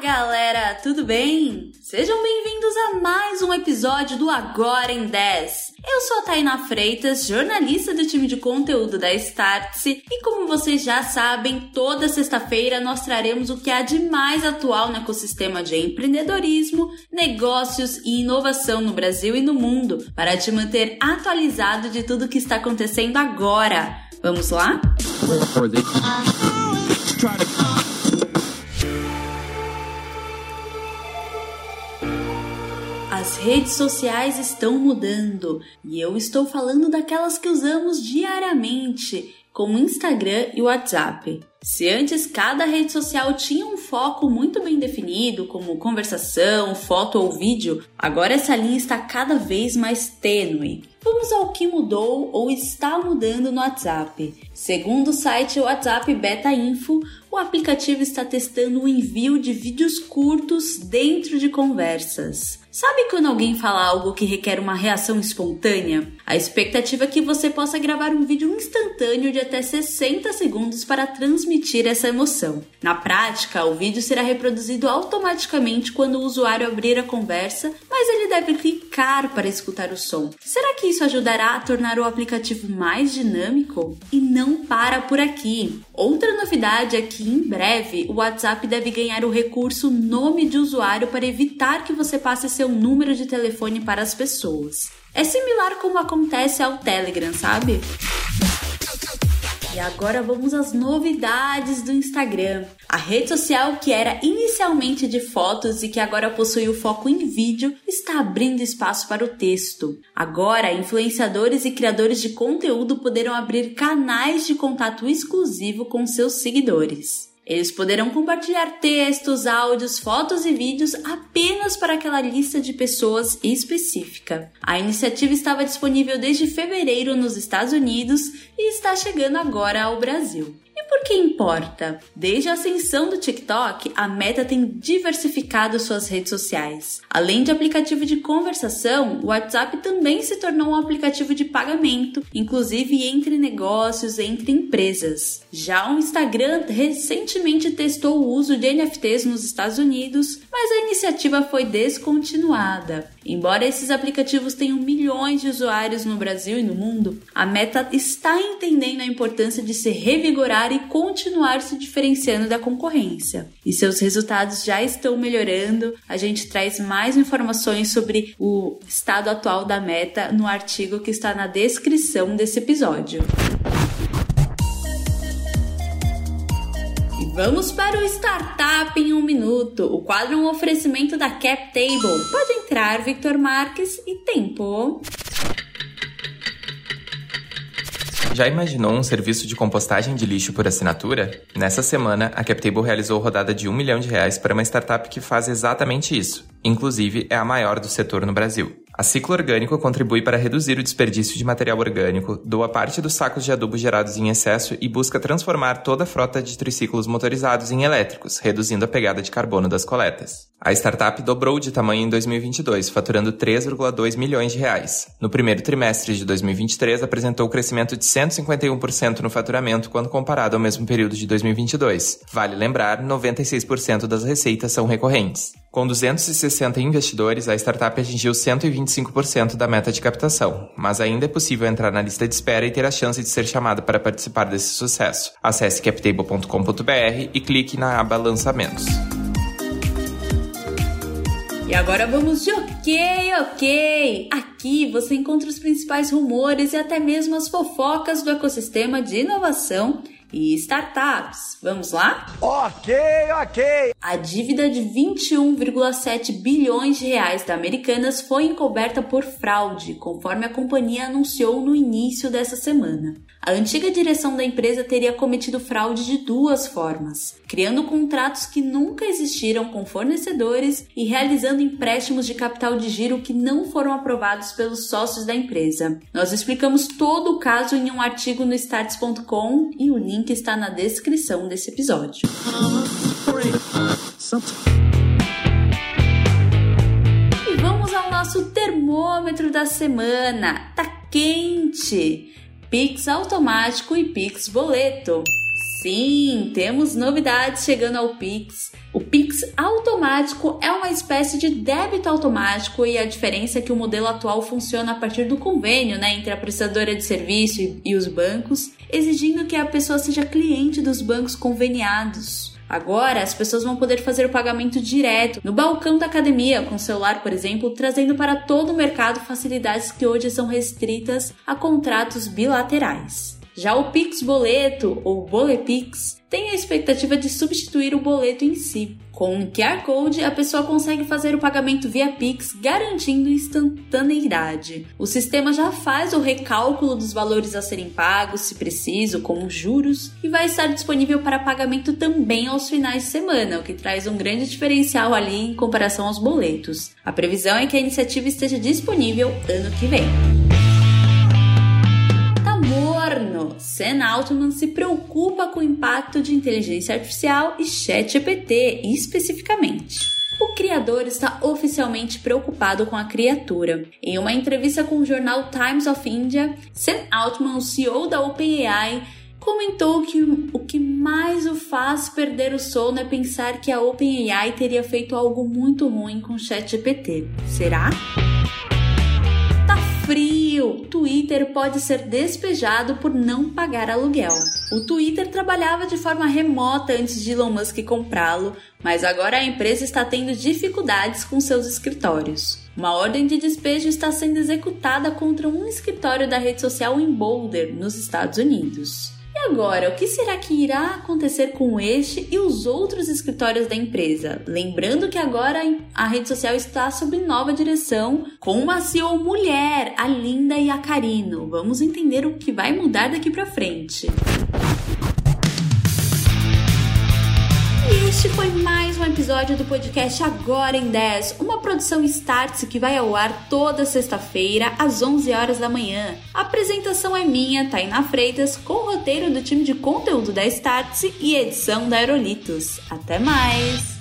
galera, tudo bem? Sejam bem-vindos a mais um episódio do Agora em 10. Eu sou a Tainá Freitas, jornalista do time de conteúdo da Startse, e como vocês já sabem, toda sexta-feira nós traremos o que há de mais atual no ecossistema de empreendedorismo, negócios e inovação no Brasil e no mundo, para te manter atualizado de tudo o que está acontecendo agora. Vamos lá? As redes sociais estão mudando e eu estou falando daquelas que usamos diariamente, como Instagram e WhatsApp. Se antes cada rede social tinha um foco muito bem definido, como conversação, foto ou vídeo, agora essa linha está cada vez mais tênue. Vamos ao que mudou ou está mudando no WhatsApp. Segundo o site WhatsApp Beta Info, o aplicativo está testando o envio de vídeos curtos dentro de conversas. Sabe quando alguém fala algo que requer uma reação espontânea? A expectativa é que você possa gravar um vídeo instantâneo de até 60 segundos para transmitir essa emoção. Na prática, o vídeo será reproduzido automaticamente quando o usuário abrir a conversa, mas ele deve clicar para escutar o som. Será que isso ajudará a tornar o aplicativo mais dinâmico? E não para por aqui. Outra novidade é que em breve o WhatsApp deve ganhar o recurso nome de usuário para evitar que você passe seu número de telefone para as pessoas. É similar como acontece ao Telegram, sabe? E agora vamos às novidades do Instagram. A rede social que era inicialmente de fotos e que agora possui o foco em vídeo está abrindo espaço para o texto. Agora, influenciadores e criadores de conteúdo poderão abrir canais de contato exclusivo com seus seguidores. Eles poderão compartilhar textos, áudios, fotos e vídeos apenas para aquela lista de pessoas específica. A iniciativa estava disponível desde fevereiro nos Estados Unidos e está chegando agora ao Brasil. Por que importa? Desde a ascensão do TikTok, a Meta tem diversificado suas redes sociais. Além de aplicativo de conversação, o WhatsApp também se tornou um aplicativo de pagamento, inclusive entre negócios, entre empresas. Já o Instagram recentemente testou o uso de NFTs nos Estados Unidos, mas a iniciativa foi descontinuada. Embora esses aplicativos tenham milhões de usuários no Brasil e no mundo, a Meta está entendendo a importância de se revigorar e continuar se diferenciando da concorrência. E seus resultados já estão melhorando. A gente traz mais informações sobre o estado atual da Meta no artigo que está na descrição desse episódio. Vamos para o Startup em um Minuto. O quadro é um oferecimento da CapTable. Pode entrar, Victor Marques, e tempo. Já imaginou um serviço de compostagem de lixo por assinatura? Nessa semana, a CapTable realizou rodada de um milhão de reais para uma startup que faz exatamente isso. Inclusive, é a maior do setor no Brasil. A Ciclo Orgânico contribui para reduzir o desperdício de material orgânico, doa parte dos sacos de adubo gerados em excesso e busca transformar toda a frota de triciclos motorizados em elétricos, reduzindo a pegada de carbono das coletas. A startup dobrou de tamanho em 2022, faturando 3,2 milhões de reais. No primeiro trimestre de 2023, apresentou crescimento de 151% no faturamento quando comparado ao mesmo período de 2022. Vale lembrar, 96% das receitas são recorrentes. Com 260 investidores, a startup atingiu 125% da meta de captação, mas ainda é possível entrar na lista de espera e ter a chance de ser chamado para participar desse sucesso. Acesse captable.com.br e clique na aba Lançamentos. E agora vamos de ok, ok! Aqui você encontra os principais rumores e até mesmo as fofocas do ecossistema de inovação e startups. Vamos lá? Ok, ok. A dívida de 21,7 bilhões de reais da Americanas foi encoberta por fraude, conforme a companhia anunciou no início dessa semana. A antiga direção da empresa teria cometido fraude de duas formas: criando contratos que nunca existiram com fornecedores e realizando empréstimos de capital de giro que não foram aprovados pelos sócios da empresa. Nós explicamos todo o caso em um artigo no starts.com e o link está na descrição desse episódio. E vamos ao nosso termômetro da semana. Tá quente! Pix automático e Pix boleto. Sim, temos novidades chegando ao Pix. O Pix automático é uma espécie de débito automático e a diferença é que o modelo atual funciona a partir do convênio né, entre a prestadora de serviço e os bancos, exigindo que a pessoa seja cliente dos bancos conveniados. Agora, as pessoas vão poder fazer o pagamento direto no balcão da academia, com o celular, por exemplo, trazendo para todo o mercado facilidades que hoje são restritas a contratos bilaterais. Já o Pix Boleto, ou Bolepix, tem a expectativa de substituir o boleto em si. Com um QR Code, a pessoa consegue fazer o pagamento via Pix, garantindo instantaneidade. O sistema já faz o recálculo dos valores a serem pagos, se preciso, como juros, e vai estar disponível para pagamento também aos finais de semana, o que traz um grande diferencial ali em comparação aos boletos. A previsão é que a iniciativa esteja disponível ano que vem. Sam Altman se preocupa com o impacto de inteligência artificial e ChatGPT especificamente. O criador está oficialmente preocupado com a criatura. Em uma entrevista com o jornal Times of India, Sam Altman, o CEO da OpenAI, comentou que o que mais o faz perder o sono é pensar que a OpenAI teria feito algo muito ruim com o ChatGPT. Será? Frio! Twitter pode ser despejado por não pagar aluguel. O Twitter trabalhava de forma remota antes de Elon Musk comprá-lo, mas agora a empresa está tendo dificuldades com seus escritórios. Uma ordem de despejo está sendo executada contra um escritório da rede social em Boulder, nos Estados Unidos. E agora, o que será que irá acontecer com este e os outros escritórios da empresa? Lembrando que agora a rede social está sob nova direção com uma CEO mulher, a Linda e a Carino. Vamos entender o que vai mudar daqui para frente. Este foi mais um episódio do podcast Agora em 10, uma produção Startse que vai ao ar toda sexta-feira às 11 horas da manhã. A apresentação é minha, Tainá Freitas, com o roteiro do time de conteúdo da Startse e edição da Aerolitos. Até mais!